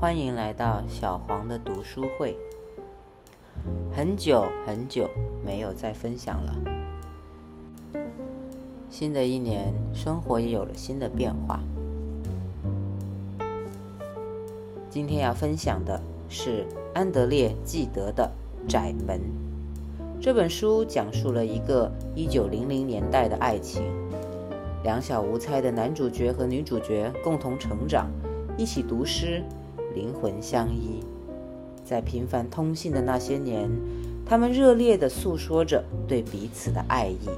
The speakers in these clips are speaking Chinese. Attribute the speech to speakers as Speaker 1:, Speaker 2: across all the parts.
Speaker 1: 欢迎来到小黄的读书会。很久很久没有再分享了。新的一年，生活也有了新的变化。今天要分享的是安德烈·纪德的《窄门》。这本书讲述了一个1900年代的爱情，两小无猜的男主角和女主角共同成长，一起读诗，灵魂相依。在频繁通信的那些年，他们热烈地诉说着对彼此的爱意，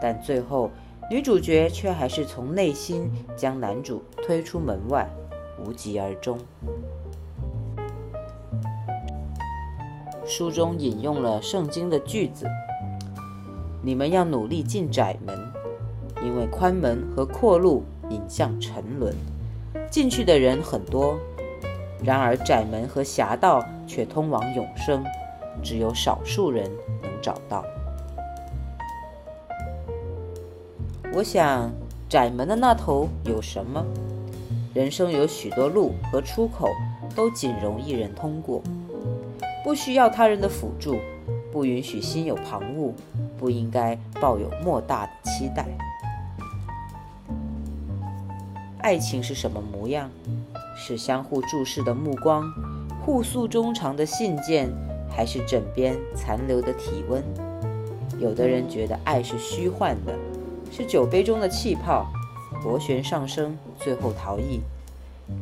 Speaker 1: 但最后，女主角却还是从内心将男主推出门外，无疾而终。书中引用了圣经的句子：“你们要努力进窄门，因为宽门和阔路引向沉沦，进去的人很多；然而窄门和狭道却通往永生，只有少数人能找到。”我想，窄门的那头有什么？人生有许多路和出口，都仅容一人通过。不需要他人的辅助，不允许心有旁骛，不应该抱有莫大的期待。爱情是什么模样？是相互注视的目光，互诉衷肠的信件，还是枕边残留的体温？有的人觉得爱是虚幻的，是酒杯中的气泡，螺旋上升，最后逃逸；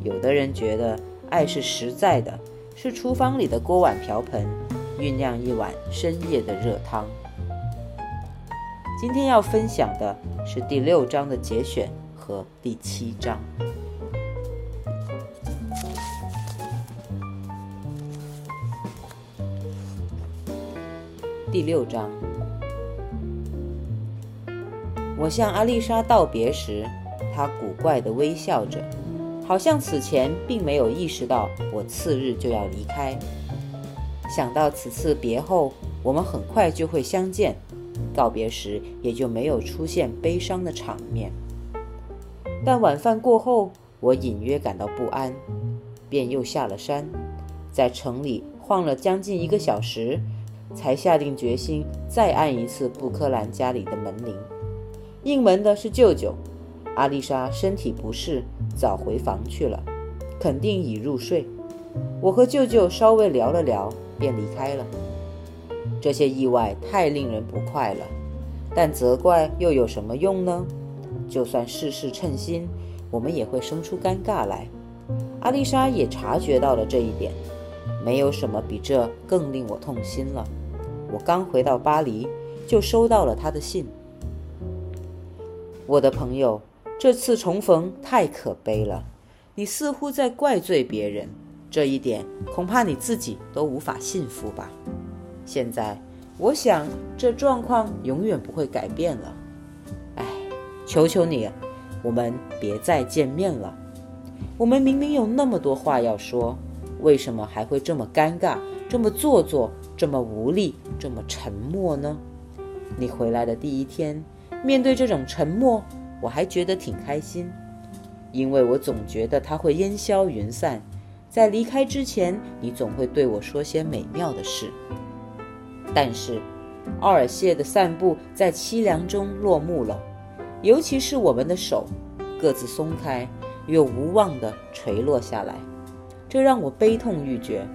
Speaker 1: 有的人觉得爱是实在的。是厨房里的锅碗瓢盆，酝酿一碗深夜的热汤。今天要分享的是第六章的节选和第七章。第六章，我向阿丽莎道别时，她古怪地微笑着。好像此前并没有意识到我次日就要离开。想到此次别后我们很快就会相见，告别时也就没有出现悲伤的场面。但晚饭过后，我隐约感到不安，便又下了山，在城里晃了将近一个小时，才下定决心再按一次布克兰家里的门铃。应门的是舅舅。阿丽莎身体不适，早回房去了，肯定已入睡。我和舅舅稍微聊了聊，便离开了。这些意外太令人不快了，但责怪又有什么用呢？就算事事称心，我们也会生出尴尬来。阿丽莎也察觉到了这一点，没有什么比这更令我痛心了。我刚回到巴黎，就收到了他的信。我的朋友。这次重逢太可悲了，你似乎在怪罪别人，这一点恐怕你自己都无法信服吧。现在，我想这状况永远不会改变了。哎，求求你，我们别再见面了。我们明明有那么多话要说，为什么还会这么尴尬、这么做作、这么无力、这么沉默呢？你回来的第一天，面对这种沉默。我还觉得挺开心，因为我总觉得它会烟消云散。在离开之前，你总会对我说些美妙的事。但是，奥尔谢的散步在凄凉中落幕了，尤其是我们的手各自松开，又无望地垂落下来，这让我悲痛欲绝。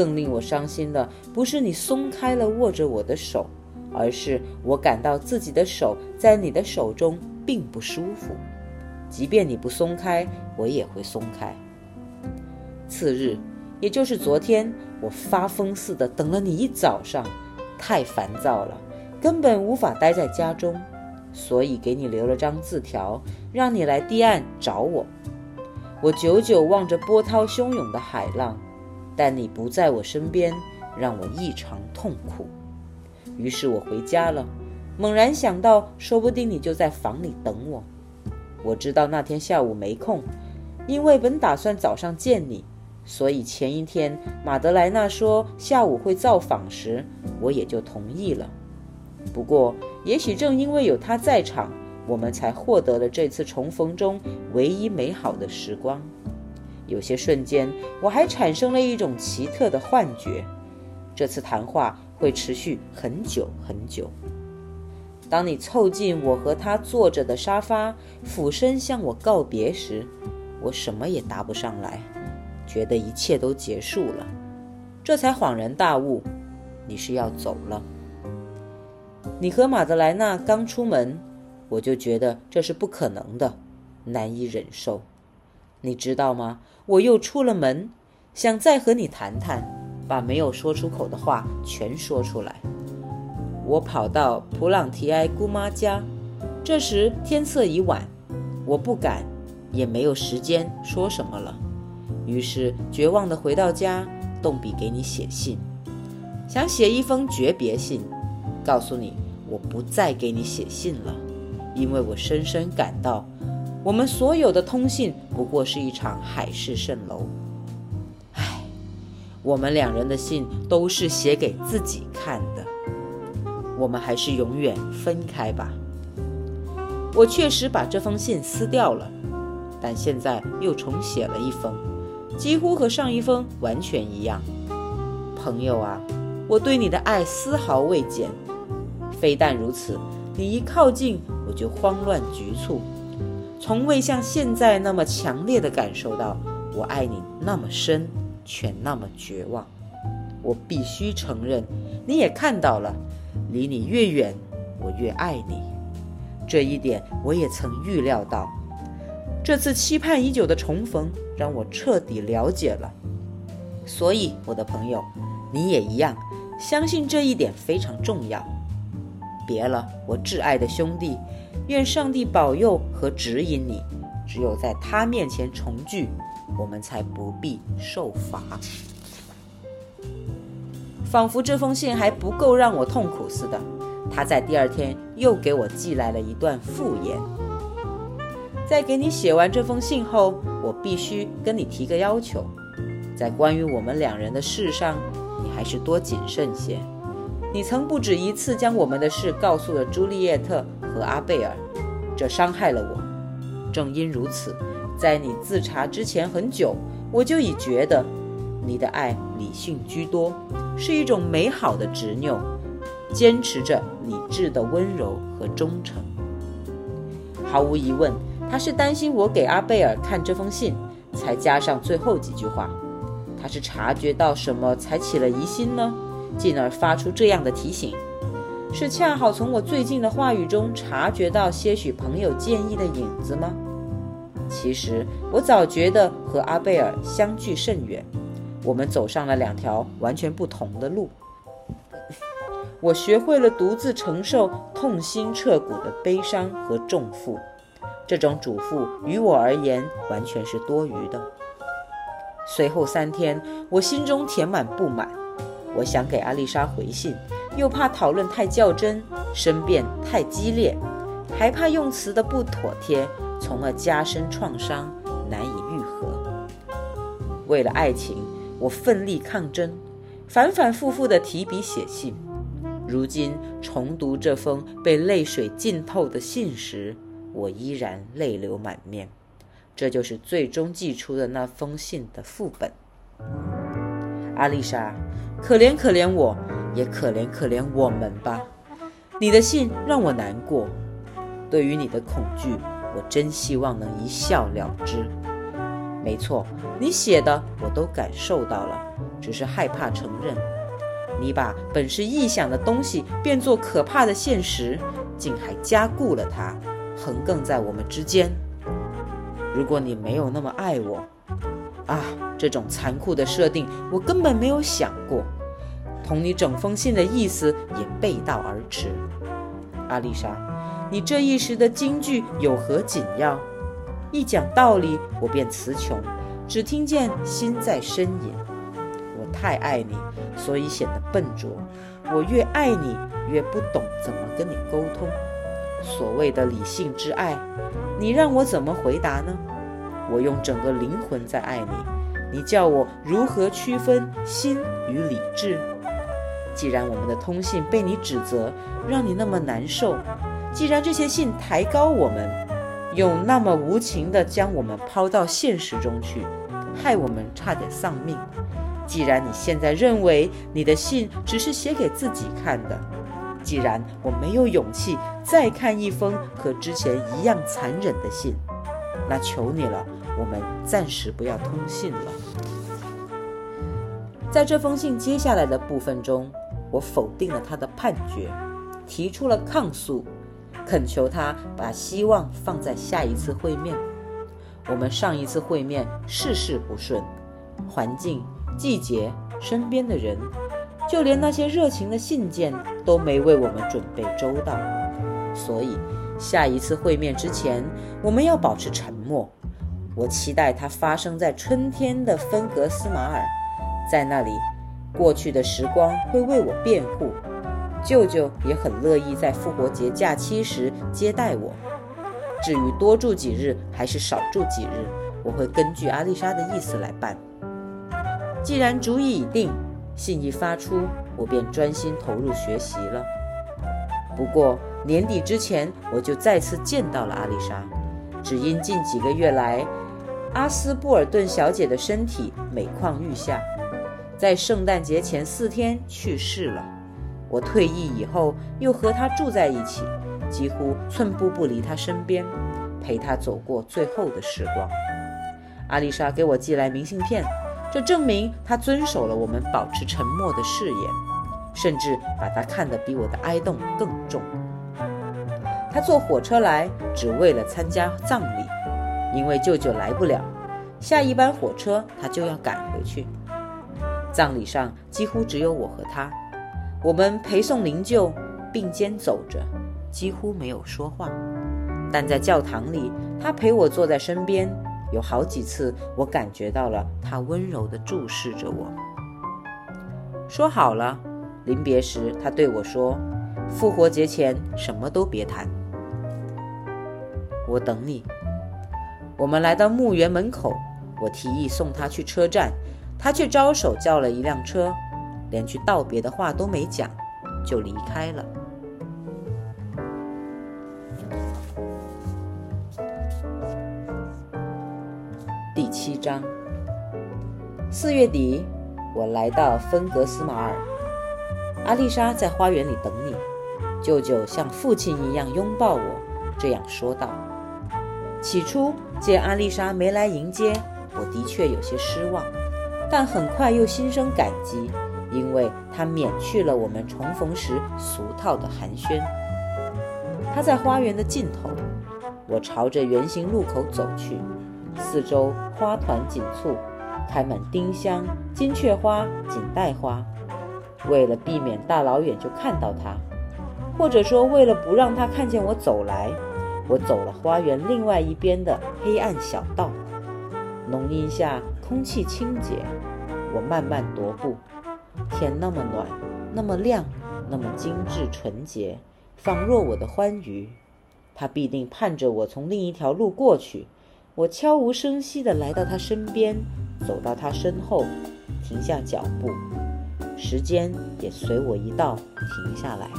Speaker 1: 更令我伤心的，不是你松开了握着我的手，而是我感到自己的手在你的手中。并不舒服，即便你不松开，我也会松开。次日，也就是昨天，我发疯似的等了你一早上，太烦躁了，根本无法待在家中，所以给你留了张字条，让你来堤岸找我。我久久望着波涛汹涌的海浪，但你不在我身边，让我异常痛苦。于是我回家了。猛然想到，说不定你就在房里等我。我知道那天下午没空，因为本打算早上见你，所以前一天马德莱娜说下午会造访时，我也就同意了。不过，也许正因为有他在场，我们才获得了这次重逢中唯一美好的时光。有些瞬间，我还产生了一种奇特的幻觉，这次谈话会持续很久很久。当你凑近我和他坐着的沙发，俯身向我告别时，我什么也答不上来，觉得一切都结束了，这才恍然大悟，你是要走了。你和马德莱娜刚出门，我就觉得这是不可能的，难以忍受。你知道吗？我又出了门，想再和你谈谈，把没有说出口的话全说出来。我跑到普朗提埃姑妈家，这时天色已晚，我不敢，也没有时间说什么了。于是绝望地回到家，动笔给你写信，想写一封诀别信，告诉你我不再给你写信了，因为我深深感到，我们所有的通信不过是一场海市蜃楼。唉，我们两人的信都是写给自己看的。我们还是永远分开吧。我确实把这封信撕掉了，但现在又重写了一封，几乎和上一封完全一样。朋友啊，我对你的爱丝毫未减。非但如此，你一靠近我就慌乱局促，从未像现在那么强烈的感受到我爱你那么深，却那么绝望。我必须承认，你也看到了。离你越远，我越爱你。这一点我也曾预料到。这次期盼已久的重逢，让我彻底了解了。所以，我的朋友，你也一样，相信这一点非常重要。别了，我挚爱的兄弟，愿上帝保佑和指引你。只有在他面前重聚，我们才不必受罚。仿佛这封信还不够让我痛苦似的，他在第二天又给我寄来了一段复言。在给你写完这封信后，我必须跟你提个要求，在关于我们两人的事上，你还是多谨慎些。你曾不止一次将我们的事告诉了朱丽叶特和阿贝尔，这伤害了我。正因如此，在你自查之前很久，我就已觉得。你的爱理性居多，是一种美好的执拗，坚持着理智的温柔和忠诚。毫无疑问，他是担心我给阿贝尔看这封信，才加上最后几句话。他是察觉到什么才起了疑心呢？进而发出这样的提醒？是恰好从我最近的话语中察觉到些许朋友建议的影子吗？其实我早觉得和阿贝尔相距甚远。我们走上了两条完全不同的路。我学会了独自承受痛心彻骨的悲伤和重负，这种嘱咐于我而言完全是多余的。随后三天，我心中填满不满。我想给阿丽莎回信，又怕讨论太较真，申辩太激烈，还怕用词的不妥帖，从而加深创伤，难以愈合。为了爱情。我奋力抗争，反反复复地提笔写信。如今重读这封被泪水浸透的信时，我依然泪流满面。这就是最终寄出的那封信的副本。阿丽莎，可怜可怜我，也可怜可怜我们吧。你的信让我难过，对于你的恐惧，我真希望能一笑了之。没错，你写的我都感受到了，只是害怕承认。你把本是臆想的东西变作可怕的现实，竟还加固了它，横亘在我们之间。如果你没有那么爱我，啊，这种残酷的设定我根本没有想过，同你整封信的意思也背道而驰。阿丽莎，你这一时的惊惧有何紧要？一讲道理，我便词穷，只听见心在呻吟。我太爱你，所以显得笨拙。我越爱你，越不懂怎么跟你沟通。所谓的理性之爱，你让我怎么回答呢？我用整个灵魂在爱你，你叫我如何区分心与理智？既然我们的通信被你指责，让你那么难受；既然这些信抬高我们，又那么无情地将我们抛到现实中去，害我们差点丧命。既然你现在认为你的信只是写给自己看的，既然我没有勇气再看一封和之前一样残忍的信，那求你了，我们暂时不要通信了。在这封信接下来的部分中，我否定了他的判决，提出了抗诉，恳求他把希望放在下一次会面。我们上一次会面事事不顺，环境。季节，身边的人，就连那些热情的信件都没为我们准备周到。所以，下一次会面之前，我们要保持沉默。我期待它发生在春天的芬格斯马尔，在那里，过去的时光会为我辩护。舅舅也很乐意在复活节假期时接待我。至于多住几日还是少住几日，我会根据阿丽莎的意思来办。既然主意已定，信一发出，我便专心投入学习了。不过年底之前，我就再次见到了阿丽莎，只因近几个月来，阿斯布尔顿小姐的身体每况愈下，在圣诞节前四天去世了。我退役以后，又和他住在一起，几乎寸步不离他身边，陪他走过最后的时光。阿丽莎给我寄来明信片。这证明他遵守了我们保持沉默的誓言，甚至把他看得比我的哀动更重。他坐火车来，只为了参加葬礼，因为舅舅来不了，下一班火车他就要赶回去。葬礼上几乎只有我和他，我们陪送灵柩，并肩走着，几乎没有说话。但在教堂里，他陪我坐在身边。有好几次，我感觉到了他温柔地注视着我。说好了，临别时他对我说：“复活节前什么都别谈。”我等你。我们来到墓园门口，我提议送他去车站，他却招手叫了一辆车，连句道别的话都没讲，就离开了。第七章。四月底，我来到芬格斯马尔，阿丽莎在花园里等你。舅舅像父亲一样拥抱我，这样说道。起初见阿丽莎没来迎接，我的确有些失望，但很快又心生感激，因为他免去了我们重逢时俗套的寒暄。他在花园的尽头，我朝着圆形路口走去。四周花团锦簇，开满丁香、金雀花、锦带花。为了避免大老远就看到它，或者说为了不让他看见我走来，我走了花园另外一边的黑暗小道。浓荫下空气清洁，我慢慢踱步。天那么暖，那么亮，那么精致纯洁，仿若我的欢愉。它必定盼着我从另一条路过去。我悄无声息地来到他身边，走到他身后，停下脚步，时间也随我一道停下来。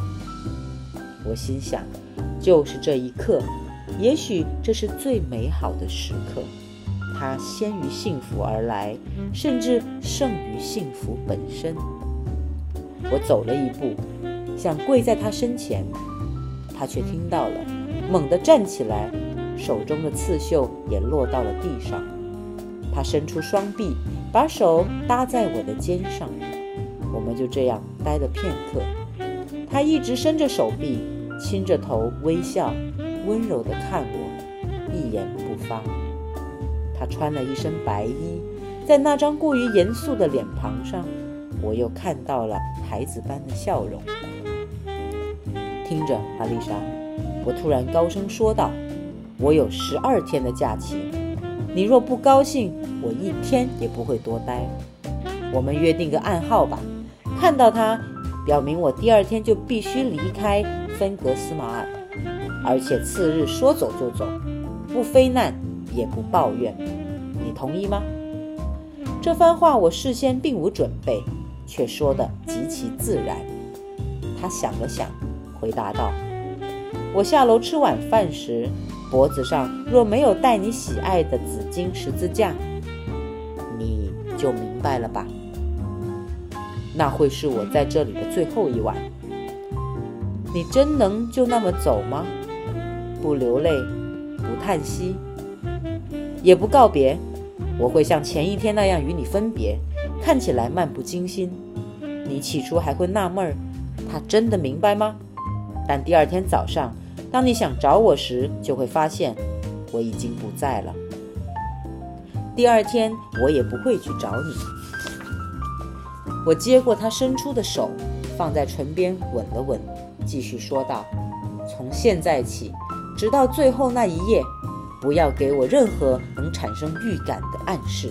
Speaker 1: 我心想，就是这一刻，也许这是最美好的时刻。它先于幸福而来，甚至胜于幸福本身。我走了一步，想跪在他身前，他却听到了，猛地站起来。手中的刺绣也落到了地上。他伸出双臂，把手搭在我的肩上。我们就这样待了片刻。他一直伸着手臂，亲着头，微笑，温柔地看我，一言不发。他穿了一身白衣，在那张过于严肃的脸庞上，我又看到了孩子般的笑容。听着，阿丽莎，我突然高声说道。我有十二天的假期，你若不高兴，我一天也不会多待。我们约定个暗号吧，看到它，表明我第二天就必须离开芬格斯马尔，而且次日说走就走，不非难也不抱怨。你同意吗？这番话我事先并无准备，却说得极其自然。他想了想，回答道：“我下楼吃晚饭时。”脖子上若没有戴你喜爱的紫金十字架，你就明白了吧？那会是我在这里的最后一晚。你真能就那么走吗？不流泪，不叹息，也不告别。我会像前一天那样与你分别，看起来漫不经心。你起初还会纳闷儿，他真的明白吗？但第二天早上，当你想找我时，就会发现我已经不在了。第二天，我也不会去找你。我接过他伸出的手，放在唇边吻了吻，继续说道：“从现在起，直到最后那一夜，不要给我任何能产生预感的暗示。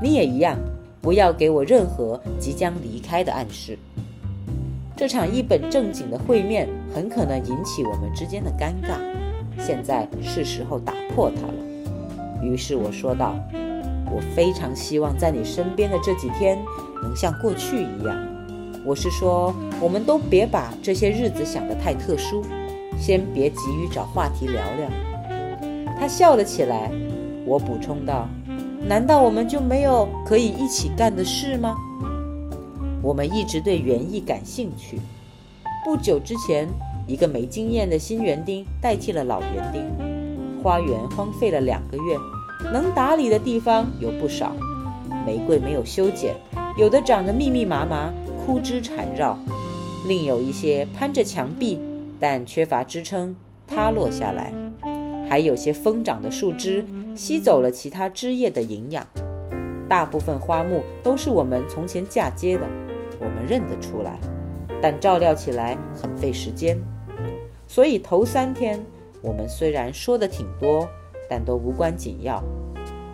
Speaker 1: 你也一样，不要给我任何即将离开的暗示。这场一本正经的会面很可能引起我们之间的尴尬，现在是时候打破它了。”于是我说道。我非常希望在你身边的这几天能像过去一样。我是说，我们都别把这些日子想得太特殊，先别急于找话题聊聊。他笑了起来。我补充道：“难道我们就没有可以一起干的事吗？我们一直对园艺感兴趣。不久之前，一个没经验的新园丁代替了老园丁，花园荒废了两个月。”能打理的地方有不少，玫瑰没有修剪，有的长得密密麻麻，枯枝缠绕；另有一些攀着墙壁，但缺乏支撑，塌落下来；还有些疯长的树枝吸走了其他枝叶的营养。大部分花木都是我们从前嫁接的，我们认得出来，但照料起来很费时间。所以头三天，我们虽然说的挺多。但都无关紧要，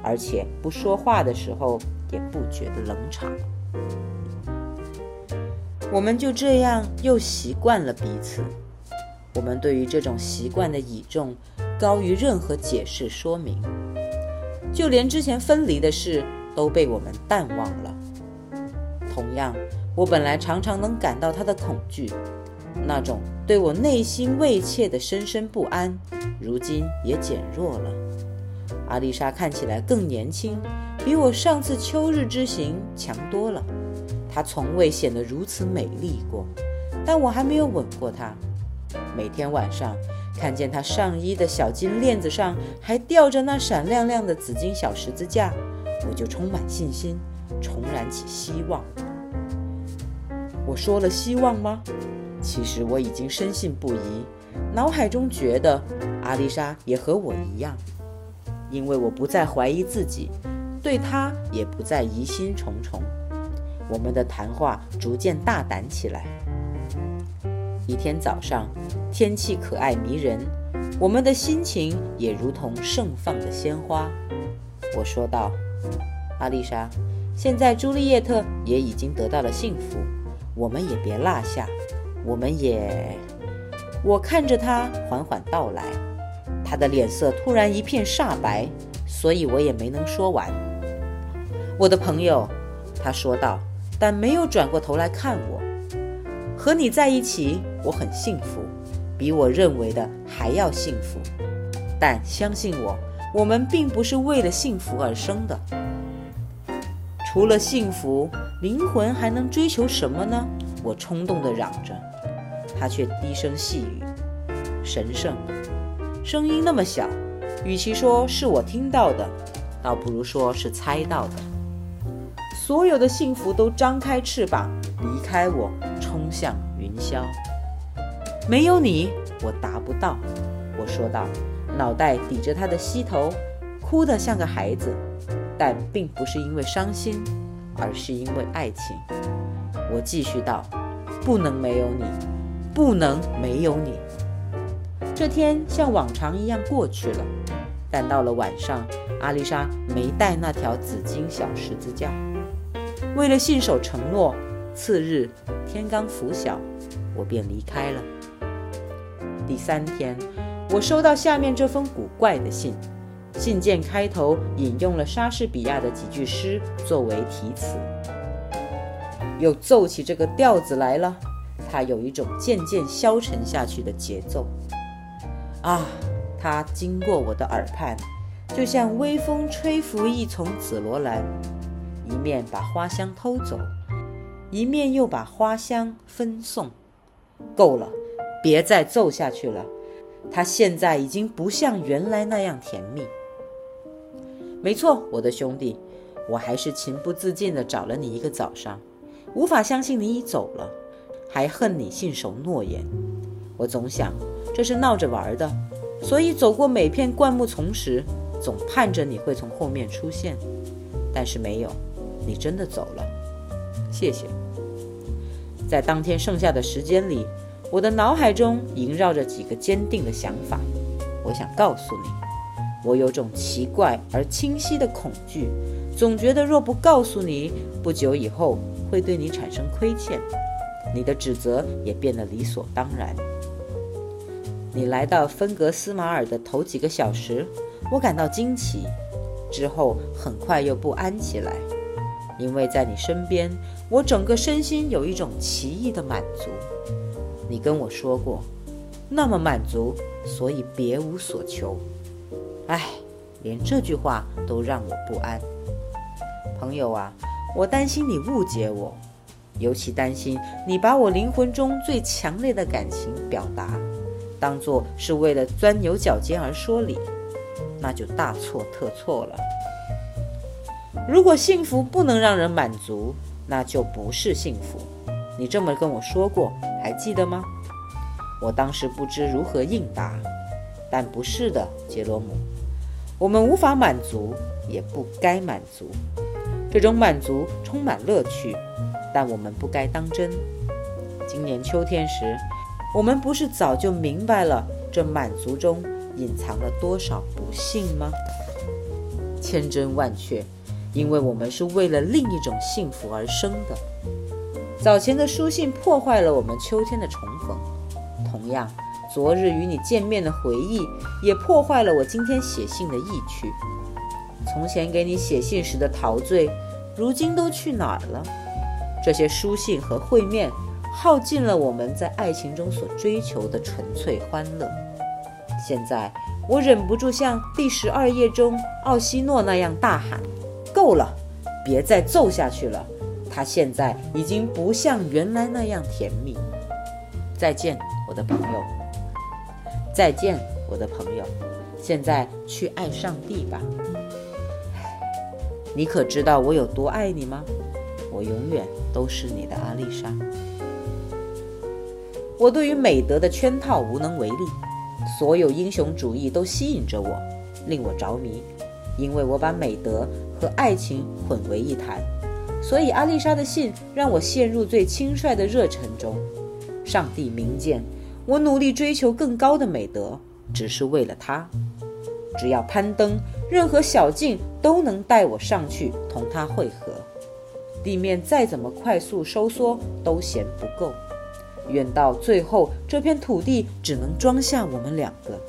Speaker 1: 而且不说话的时候也不觉得冷场。我们就这样又习惯了彼此。我们对于这种习惯的倚重高于任何解释说明，就连之前分离的事都被我们淡忘了。同样，我本来常常能感到他的恐惧，那种对我内心慰切的深深不安，如今也减弱了。阿丽莎看起来更年轻，比我上次秋日之行强多了。她从未显得如此美丽过，但我还没有吻过她。每天晚上看见她上衣的小金链子上还吊着那闪亮亮的紫金小十字架，我就充满信心，重燃起希望。我说了希望吗？其实我已经深信不疑，脑海中觉得阿丽莎也和我一样。因为我不再怀疑自己，对她也不再疑心重重，我们的谈话逐渐大胆起来。一天早上，天气可爱迷人，我们的心情也如同盛放的鲜花。我说道：“阿丽莎，现在朱丽叶特也已经得到了幸福，我们也别落下，我们也……”我看着他缓缓道来。他的脸色突然一片煞白，所以我也没能说完。我的朋友，他说道，但没有转过头来看我。和你在一起，我很幸福，比我认为的还要幸福。但相信我，我们并不是为了幸福而生的。除了幸福，灵魂还能追求什么呢？我冲动地嚷着，他却低声细语：“神圣。”声音那么小，与其说是我听到的，倒不如说是猜到的。所有的幸福都张开翅膀离开我，冲向云霄。没有你，我达不到。我说道，脑袋抵着他的膝头，哭得像个孩子，但并不是因为伤心，而是因为爱情。我继续道，不能没有你，不能没有你。这天像往常一样过去了，但到了晚上，阿丽莎没带那条紫金小十字架。为了信守承诺，次日天刚拂晓，我便离开了。第三天，我收到下面这封古怪的信，信件开头引用了莎士比亚的几句诗作为题词，又奏起这个调子来了。它有一种渐渐消沉下去的节奏。啊，它经过我的耳畔，就像微风吹拂一丛紫罗兰，一面把花香偷走，一面又把花香分送。够了，别再奏下去了。它现在已经不像原来那样甜蜜。没错，我的兄弟，我还是情不自禁地找了你一个早上，无法相信你已走了，还恨你信守诺言。我总想这是闹着玩的，所以走过每片灌木丛时，总盼着你会从后面出现，但是没有，你真的走了。谢谢。在当天剩下的时间里，我的脑海中萦绕着几个坚定的想法。我想告诉你，我有种奇怪而清晰的恐惧，总觉得若不告诉你，不久以后会对你产生亏欠，你的指责也变得理所当然。你来到芬格斯马尔的头几个小时，我感到惊奇，之后很快又不安起来。因为在你身边，我整个身心有一种奇异的满足。你跟我说过，那么满足，所以别无所求。唉，连这句话都让我不安。朋友啊，我担心你误解我，尤其担心你把我灵魂中最强烈的感情表达，当作是为了钻牛角尖而说理，那就大错特错了。如果幸福不能让人满足，那就不是幸福。你这么跟我说过，还记得吗？我当时不知如何应答，但不是的，杰罗姆，我们无法满足，也不该满足。这种满足充满乐趣，但我们不该当真。今年秋天时，我们不是早就明白了这满足中隐藏了多少不幸吗？千真万确。因为我们是为了另一种幸福而生的。早前的书信破坏了我们秋天的重逢，同样，昨日与你见面的回忆也破坏了我今天写信的意趣。从前给你写信时的陶醉，如今都去哪儿了？这些书信和会面，耗尽了我们在爱情中所追求的纯粹欢乐。现在，我忍不住像第十二页中奥西诺那样大喊。够了，别再奏下去了。他现在已经不像原来那样甜蜜。再见，我的朋友。再见，我的朋友。现在去爱上帝吧。你可知道我有多爱你吗？我永远都是你的阿丽莎。我对于美德的圈套无能为力，所有英雄主义都吸引着我，令我着迷，因为我把美德。和爱情混为一谈，所以阿丽莎的信让我陷入最轻率的热忱中。上帝明鉴，我努力追求更高的美德，只是为了他。只要攀登，任何小径都能带我上去同他会合。地面再怎么快速收缩，都嫌不够。远到最后，这片土地只能装下我们两个。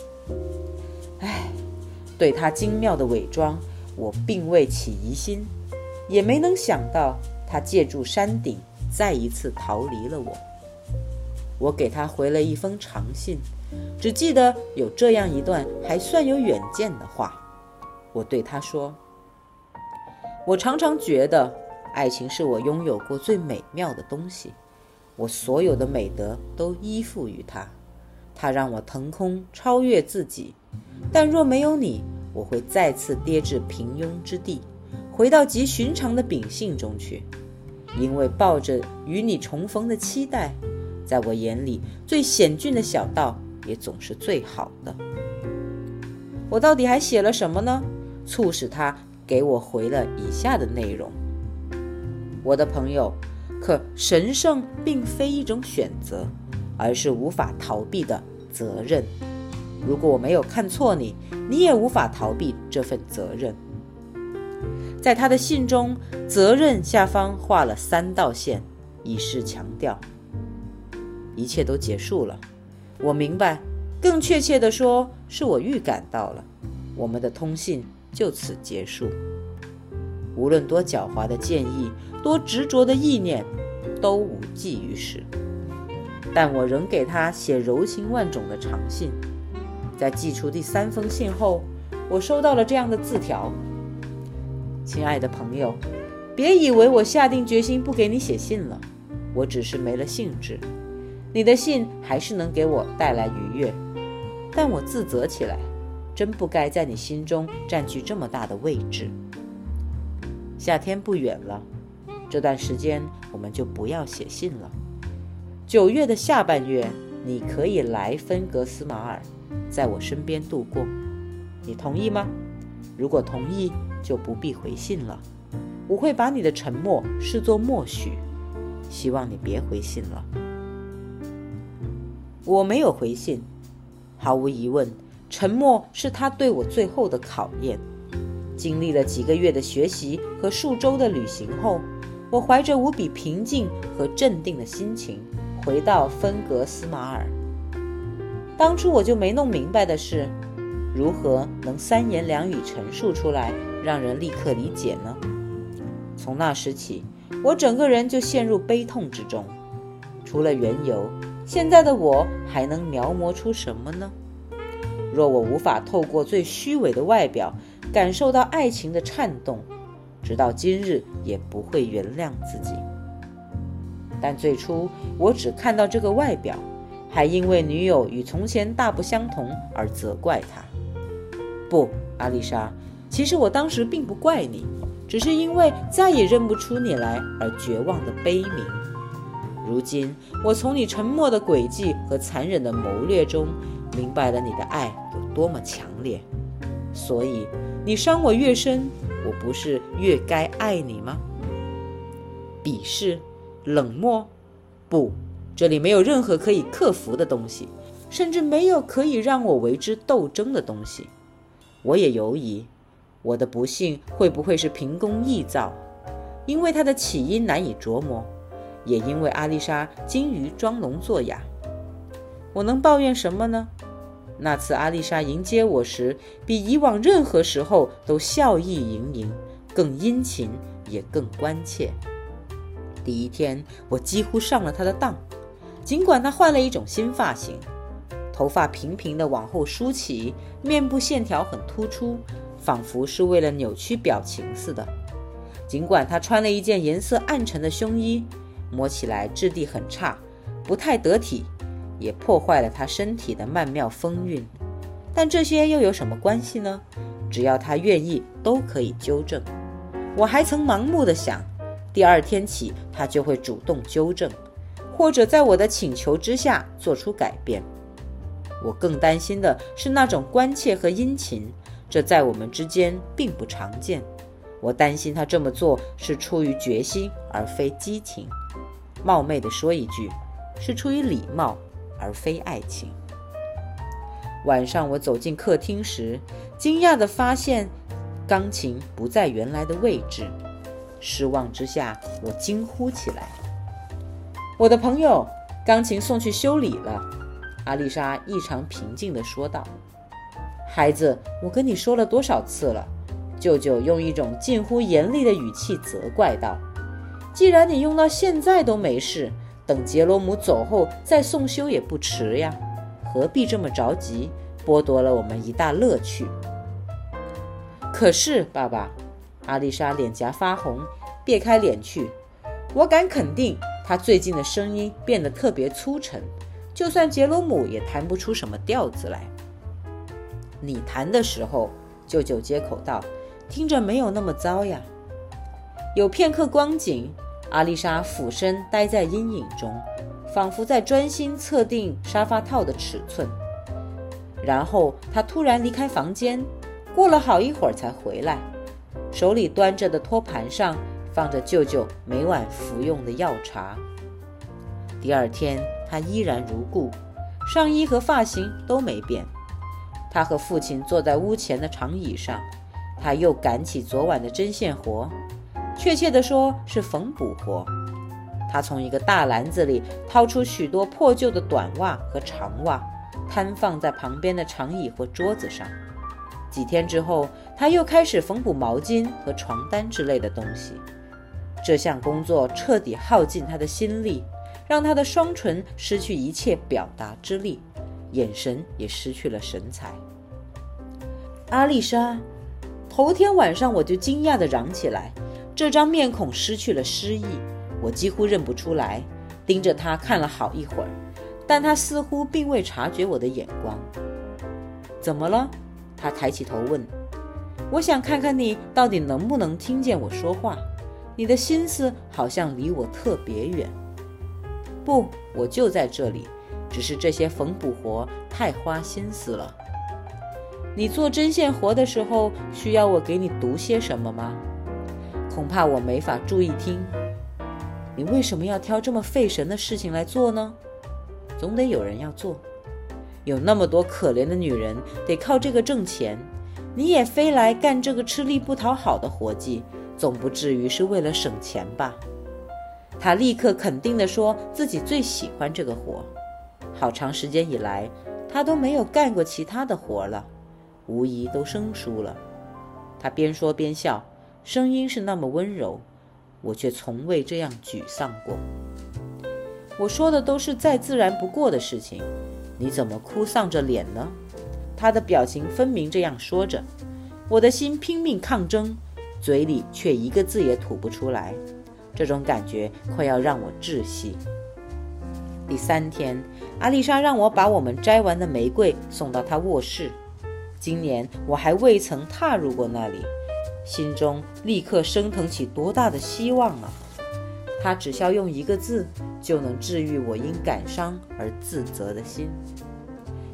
Speaker 1: 唉，对他精妙的伪装。我并未起疑心，也没能想到他借助山顶再一次逃离了我。我给他回了一封长信，只记得有这样一段还算有远见的话。我对他说：“我常常觉得，爱情是我拥有过最美妙的东西。我所有的美德都依附于它，它让我腾空超越自己。但若没有你，我会再次跌至平庸之地，回到极寻常的秉性中去，因为抱着与你重逢的期待，在我眼里，最险峻的小道也总是最好的。我到底还写了什么呢？促使他给我回了以下的内容：我的朋友，可神圣并非一种选择，而是无法逃避的责任。如果我没有看错你，你也无法逃避这份责任。在他的信中，责任下方画了三道线，以示强调。一切都结束了，我明白，更确切地说，是我预感到了，我们的通信就此结束。无论多狡猾的建议，多执着的意念，都无济于事。但我仍给他写柔情万种的长信。在寄出第三封信后，我收到了这样的字条：“亲爱的朋友，别以为我下定决心不给你写信了，我只是没了兴致。你的信还是能给我带来愉悦，但我自责起来，真不该在你心中占据这么大的位置。夏天不远了，这段时间我们就不要写信了。九月的下半月，你可以来芬格斯马尔，在我身边度过。”你同意吗？如果同意，就不必回信了。我会把你的沉默视作默许。希望你别回信了。我没有回信。毫无疑问，沉默是他对我最后的考验。经历了几个月的学习和数周的旅行后，我怀着无比平静和镇定的心情回到芬格斯马尔。当初我就没弄明白的是。如何能三言两语陈述出来，让人立刻理解呢？从那时起，我整个人就陷入悲痛之中。除了缘由，现在的我还能描摹出什么呢？若我无法透过最虚伪的外表感受到爱情的颤动，直到今日也不会原谅自己。但最初我只看到这个外表，还因为女友与从前大不相同而责怪他。不，阿丽莎，其实我当时并不怪你，只是因为再也认不出你来而绝望的悲鸣。如今，我从你沉默的诡计和残忍的谋略中，明白了你的爱有多么强烈。所以，你伤我越深，我不是越该爱你吗？鄙视，冷漠，不，这里没有任何可以克服的东西，甚至没有可以让我为之斗争的东西。我也犹疑，我的不幸会不会是凭空臆造？因为它的起因难以琢磨，也因为阿丽莎精于装聋作哑。我能抱怨什么呢？那次阿丽莎迎接我时，比以往任何时候都笑意盈盈，更殷勤，也更关切。第一天，我几乎上了她的当，尽管她换了一种新发型。头发平平的往后梳起，面部线条很突出，仿佛是为了扭曲表情似的。尽管她穿了一件颜色暗沉的胸衣，摸起来质地很差，不太得体，也破坏了她身体的曼妙风韵。但这些又有什么关系呢？只要她愿意，都可以纠正。我还曾盲目的想，第二天起她就会主动纠正，或者在我的请求之下做出改变。我更担心的是那种关切和殷勤，这在我们之间并不常见。我担心他这么做是出于决心而非激情。冒昧地说一句，是出于礼貌而非爱情。晚上我走进客厅时，惊讶地发现钢琴不在原来的位置。失望之下，我惊呼起来：“我的朋友，钢琴送去修理了。”阿丽莎异常平静地说道：“孩子，我跟你说了多少次了？”舅舅用一种近乎严厉的语气责怪道：“既然你用到现在都没事，等杰罗姆走后再送修也不迟呀，何必这么着急，剥夺了我们一大乐趣？”可是，爸爸，阿丽莎脸颊发红，别开脸去。我敢肯定，他最近的声音变得特别粗沉。就算杰罗姆也弹不出什么调子来。你弹的时候，舅舅接口道：“听着没有那么糟呀。”有片刻光景，阿丽莎俯身待在阴影中，仿佛在专心测定沙发套的尺寸。然后她突然离开房间，过了好一会儿才回来，手里端着的托盘上放着舅舅每晚服用的药茶。第二天。他依然如故，上衣和发型都没变。他和父亲坐在屋前的长椅上，他又赶起昨晚的针线活，确切地说是缝补活。他从一个大篮子里掏出许多破旧的短袜和长袜，摊放在旁边的长椅或桌子上。几天之后，他又开始缝补毛巾和床单之类的东西。这项工作彻底耗尽他的心力。让他的双唇失去一切表达之力，眼神也失去了神采。阿丽莎，头天晚上我就惊讶地嚷起来，这张面孔失去了诗意，我几乎认不出来。盯着他看了好一会儿，但他似乎并未察觉我的眼光。怎么了？他抬起头问。我想看看你到底能不能听见我说话。你的心思好像离我特别远。不，我就在这里，只是这些缝补活太花心思了。你做针线活的时候，需要我给你读些什么吗？恐怕我没法注意听。你为什么要挑这么费神的事情来做呢？总得有人要做。有那么多可怜的女人得靠这个挣钱，你也非来干这个吃力不讨好的活计，总不至于是为了省钱吧？他立刻肯定地说自己最喜欢这个活。好长时间以来，他都没有干过其他的活了。无疑都生疏了。他边说边笑，声音是那么温柔，我却从未这样沮丧过。我说的都是再自然不过的事情，你怎么哭丧着脸呢？他的表情分明这样说着，我的心拼命抗争，嘴里却一个字也吐不出来。这种感觉快要让我窒息。第三天，阿丽莎让我把我们摘完的玫瑰送到她卧室。今年我还未曾踏入过那里，心中立刻升腾起多大的希望啊！她只需要用一个字，就能治愈我因感伤而自责的心。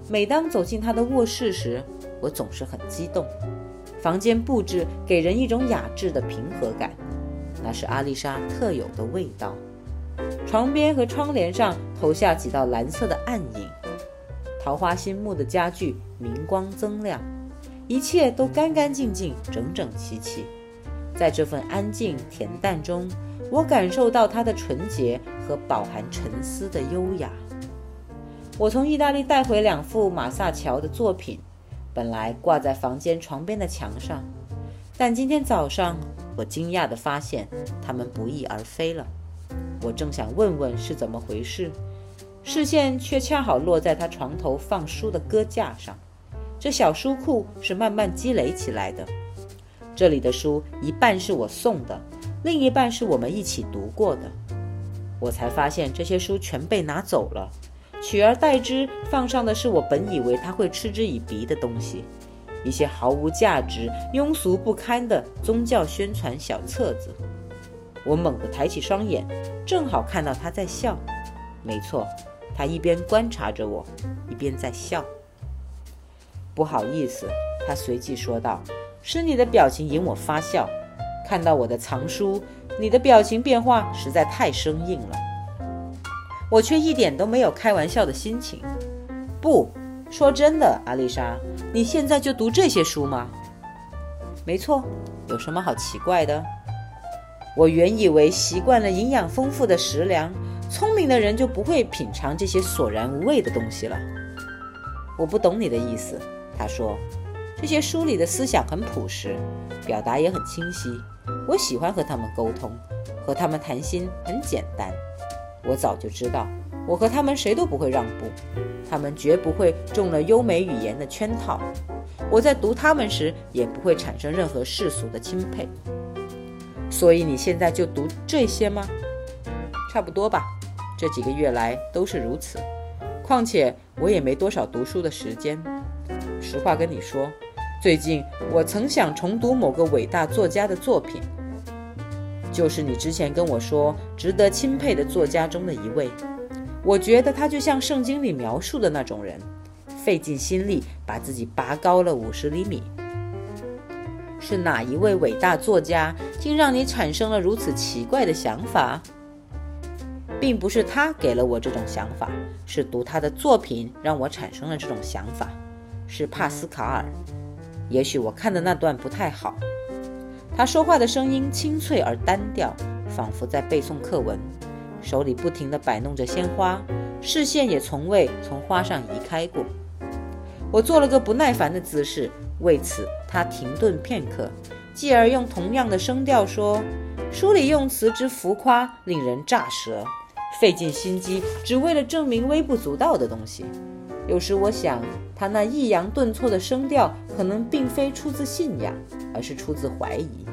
Speaker 1: 每当走进她的卧室时，我总是很激动。房间布置给人一种雅致的平和感，那是阿丽莎特有的味道。床边和窗帘上投下几道蓝色的暗影。桃花心木的家具明光增亮，一切都干干净净、整整齐齐。在这份安静恬淡中，我感受到它的纯洁和饱含沉思的优雅。我从意大利带回两幅马萨乔的作品，本来挂在房间床边的墙上，但今天早上我惊讶地发现它们不翼而飞了。我正想问问是怎么回事。视线却恰好落在他床头放书的搁架上，这小书库是慢慢积累起来的。这里的书一半是我送的，另一半是我们一起读过的。我才发现这些书全被拿走了，取而代之放上的是我本以为他会嗤之以鼻的东西，一些毫无价值、庸俗不堪的宗教宣传小册子。我猛地抬起双眼，正好看到他在笑。没错。他一边观察着我，一边在笑。不好意思，他随即说道：“是你的表情引我发笑。看到我的藏书，你的表情变化实在太生硬了。我却一点都没有开玩笑的心情。不说真的，阿丽莎，你现在就读这些书吗？没错，有什么好奇怪的？我原以为习惯了营养丰富的食粮。”聪明的人就不会品尝这些索然无味的东西了。我不懂你的意思，他说。这些书里的思想很朴实，表达也很清晰。我喜欢和他们沟通，和他们谈心很简单。我早就知道，我和他们谁都不会让步，他们绝不会中了优美语言的圈套。我在读他们时，也不会产生任何世俗的钦佩。所以你现在就读这些吗？差不多吧。这几个月来都是如此，况且我也没多少读书的时间。实话跟你说，最近我曾想重读某个伟大作家的作品，就是你之前跟我说值得钦佩的作家中的一位。我觉得他就像圣经里描述的那种人，费尽心力把自己拔高了五十厘米。是哪一位伟大作家，竟让你产生了如此奇怪的想法？并不是他给了我这种想法，是读他的作品让我产生了这种想法。是帕斯卡尔。也许我看的那段不太好。他说话的声音清脆而单调，仿佛在背诵课文，手里不停地摆弄着鲜花，视线也从未从花上移开过。我做了个不耐烦的姿势，为此他停顿片刻，继而用同样的声调说：“书里用词之浮夸，令人乍舌。”费尽心机，只为了证明微不足道的东西。有时我想，他那抑扬顿挫的声调可能并非出自信仰，而是出自怀疑。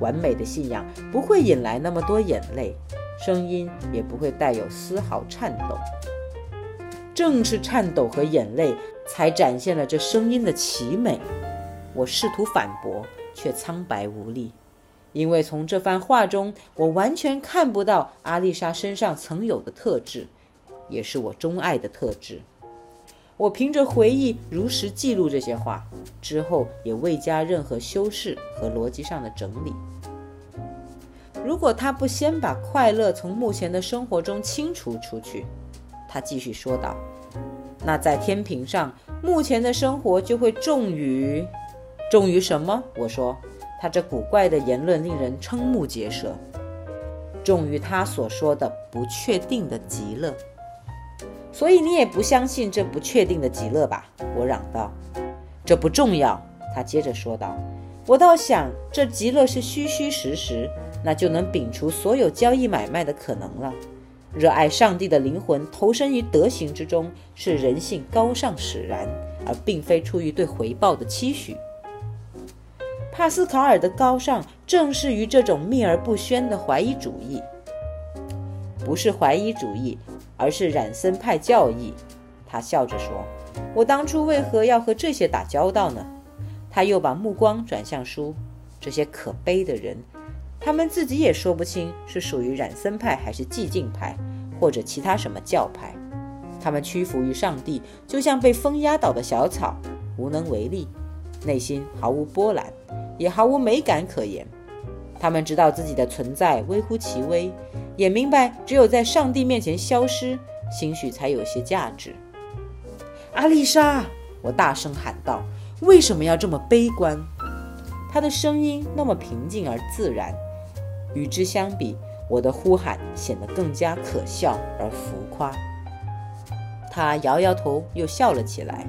Speaker 1: 完美的信仰不会引来那么多眼泪，声音也不会带有丝毫颤抖。正是颤抖和眼泪，才展现了这声音的奇美。我试图反驳，却苍白无力，因为从这番话中，我完全看不到阿丽莎身上曾有的特质，也是我钟爱的特质。我凭着回忆如实记录这些话，之后也未加任何修饰和逻辑上的整理。如果他不先把快乐从目前的生活中清除出去，他继续说道，那在天平上，目前的生活就会重于。重于什么？我说，他这古怪的言论令人瞠目结舌。重于他所说的不确定的极乐。所以你也不相信这不确定的极乐吧？我嚷道。这不重要，他接着说道。我倒想，这极乐是虚虚实实，那就能摒除所有交易买卖的可能了。热爱上帝的灵魂投身于德行之中，是人性高尚使然，而并非出于对回报的期许。帕斯卡尔的高尚正是于这种秘而不宣的怀疑主义，不是怀疑主义，而是染森派教义。他笑着说：“我当初为何要和这些打交道呢？”他又把目光转向书，这些可悲的人，他们自己也说不清是属于染森派还是寂静派，或者其他什么教派。他们屈服于上帝，就像被风压倒的小草，无能为力，内心毫无波澜。也毫无美感可言。他们知道自己的存在微乎其微，也明白只有在上帝面前消失，兴许才有些价值。阿丽莎，我大声喊道：“为什么要这么悲观？”她的声音那么平静而自然，与之相比，我的呼喊显得更加可笑而浮夸。她摇摇头，又笑了起来。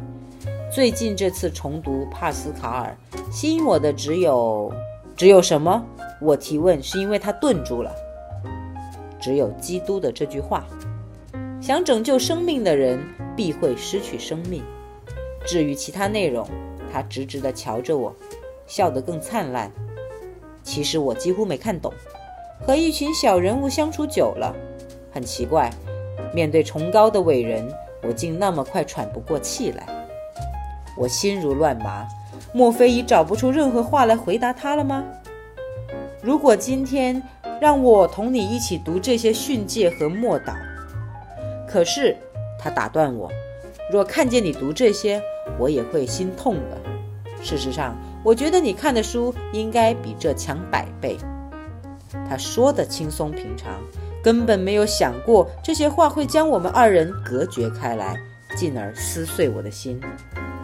Speaker 1: 最近这次重读帕斯卡尔，吸引我的只有，只有什么？我提问是因为他顿住了。只有基督的这句话：想拯救生命的人必会失去生命。至于其他内容，他直直地瞧着我，笑得更灿烂。其实我几乎没看懂。和一群小人物相处久了，很奇怪，面对崇高的伟人，我竟那么快喘不过气来。我心如乱麻，莫非已找不出任何话来回答他了吗？如果今天让我同你一起读这些训诫和默祷，可是他打断我：若看见你读这些，我也会心痛的。事实上，我觉得你看的书应该比这强百倍。他说的轻松平常，根本没有想过这些话会将我们二人隔绝开来，进而撕碎我的心。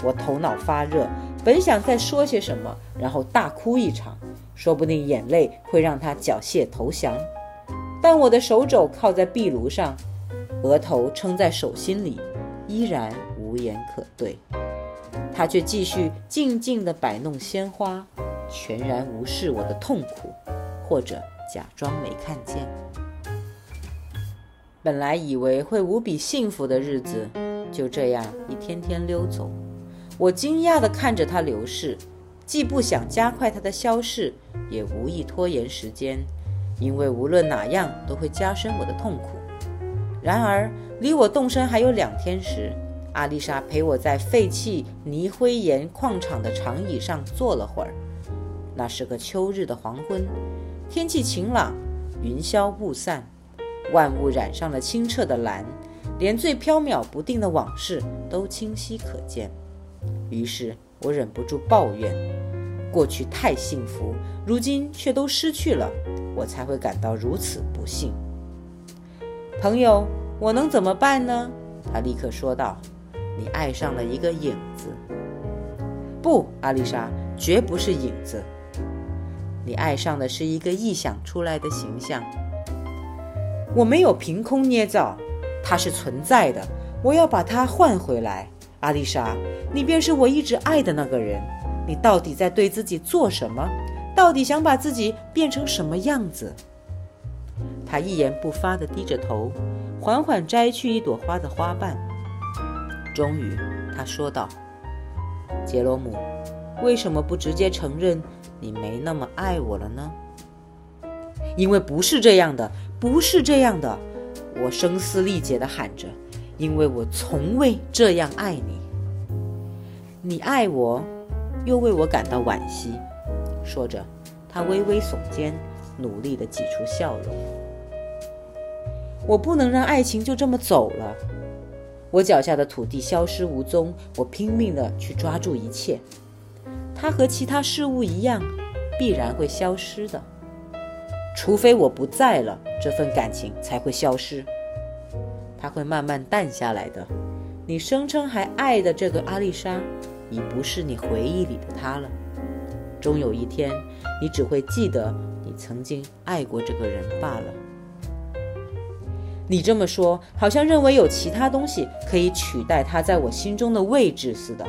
Speaker 1: 我头脑发热，本想再说些什么，然后大哭一场，说不定眼泪会让他缴械投降。但我的手肘靠在壁炉上，额头撑在手心里，依然无言可对。他却继续静静地摆弄鲜花，全然无视我的痛苦，或者假装没看见。本来以为会无比幸福的日子，就这样一天天溜走。我惊讶地看着它流逝，既不想加快它的消逝，也无意拖延时间，因为无论哪样都会加深我的痛苦。然而，离我动身还有两天时，阿丽莎陪我在废弃泥灰岩矿场的长椅上坐了会儿。那是个秋日的黄昏，天气晴朗，云消雾散，万物染上了清澈的蓝，连最飘渺不定的往事都清晰可见。于是我忍不住抱怨：过去太幸福，如今却都失去了，我才会感到如此不幸。朋友，我能怎么办呢？他立刻说道：“你爱上了一个影子。”不，阿丽莎，绝不是影子。你爱上的是一个臆想出来的形象。我没有凭空捏造，它是存在的。我要把它换回来。阿丽莎，你便是我一直爱的那个人。你到底在对自己做什么？到底想把自己变成什么样子？他一言不发地低着头，缓缓摘去一朵花的花瓣。终于，他说道：“杰罗姆，为什么不直接承认你没那么爱我了呢？”因为不是这样的，不是这样的，我声嘶力竭地喊着，因为我从未这样爱你。你爱我，又为我感到惋惜。说着，他微微耸肩，努力地挤出笑容。我不能让爱情就这么走了。我脚下的土地消失无踪，我拼命地去抓住一切。它和其他事物一样，必然会消失的。除非我不在了，这份感情才会消失。它会慢慢淡下来的。你声称还爱的这个阿丽莎，已不是你回忆里的她了。终有一天，你只会记得你曾经爱过这个人罢了。你这么说，好像认为有其他东西可以取代他在我心中的位置似的，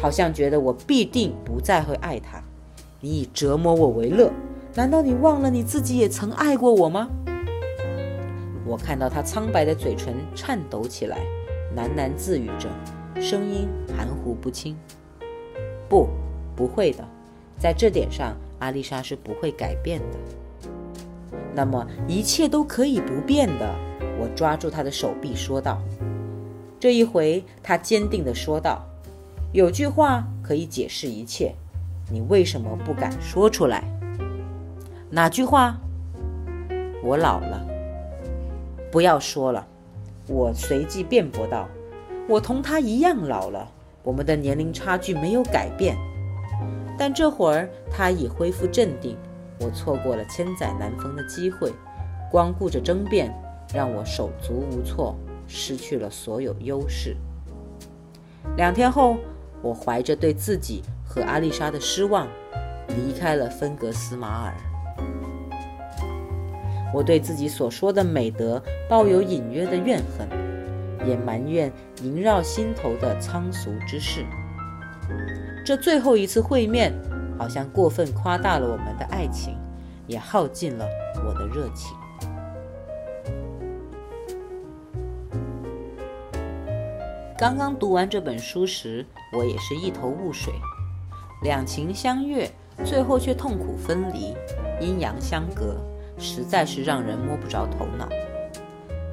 Speaker 1: 好像觉得我必定不再会爱他。你以折磨我为乐。难道你忘了你自己也曾爱过我吗？我看到他苍白的嘴唇颤抖起来，喃喃自语着，声音含糊不清。不，不会的，在这点上，阿丽莎是不会改变的。那么一切都可以不变的。我抓住他的手臂说道。这一回，他坚定地说道：“有句话可以解释一切，你为什么不敢说出来？”哪句话？我老了，不要说了。我随即辩驳道：“我同他一样老了，我们的年龄差距没有改变。”但这会儿他已恢复镇定。我错过了千载难逢的机会，光顾着争辩，让我手足无措，失去了所有优势。两天后，我怀着对自己和阿丽莎的失望，离开了芬格斯马尔。我对自己所说的美德抱有隐约的怨恨，也埋怨萦绕心头的仓俗之事。这最后一次会面，好像过分夸大了我们的爱情，也耗尽了我的热情。刚刚读完这本书时，我也是一头雾水，两情相悦，最后却痛苦分离，阴阳相隔。实在是让人摸不着头脑。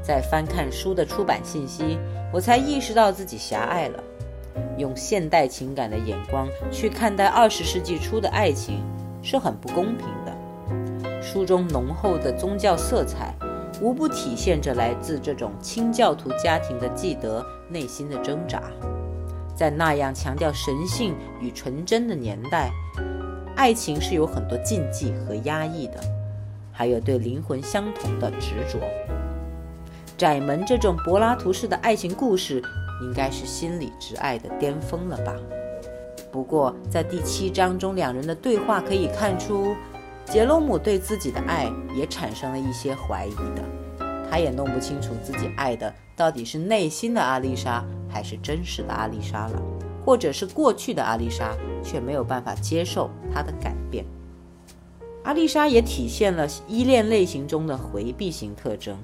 Speaker 1: 在翻看书的出版信息，我才意识到自己狭隘了。用现代情感的眼光去看待二十世纪初的爱情，是很不公平的。书中浓厚的宗教色彩，无不体现着来自这种清教徒家庭的记得内心的挣扎。在那样强调神性与纯真的年代，爱情是有很多禁忌和压抑的。还有对灵魂相同的执着。窄门这种柏拉图式的爱情故事，应该是心理之爱的巅峰了吧？不过，在第七章中，两人的对话可以看出，杰罗姆对自己的爱也产生了一些怀疑的。他也弄不清楚自己爱的到底是内心的阿丽莎，还是真实的阿丽莎了，或者是过去的阿丽莎，却没有办法接受他的改变。阿丽莎也体现了依恋类型中的回避型特征，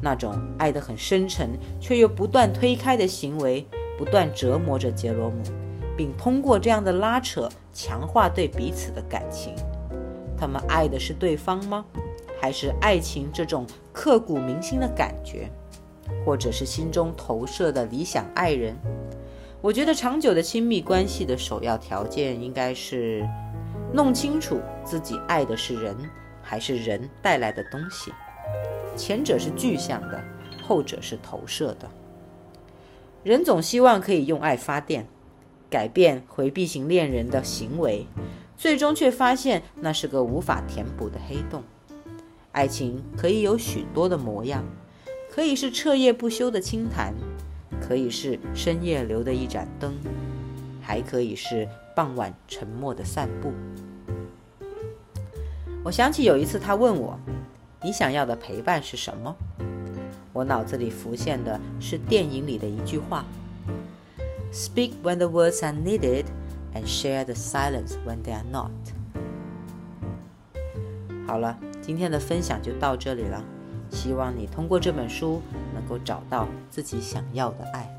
Speaker 1: 那种爱得很深沉却又不断推开的行为，不断折磨着杰罗姆，并通过这样的拉扯强化对彼此的感情。他们爱的是对方吗？还是爱情这种刻骨铭心的感觉，或者是心中投射的理想爱人？我觉得长久的亲密关系的首要条件应该是。弄清楚自己爱的是人，还是人带来的东西。前者是具象的，后者是投射的。人总希望可以用爱发电，改变回避型恋人的行为，最终却发现那是个无法填补的黑洞。爱情可以有许多的模样，可以是彻夜不休的轻谈，可以是深夜留的一盏灯，还可以是。傍晚沉默的散步。我想起有一次，他问我：“你想要的陪伴是什么？”我脑子里浮现的是电影里的一句话：“Speak when the words are needed, and share the silence when they are not。”好了，今天的分享就到这里了。希望你通过这本书能够找到自己想要的爱。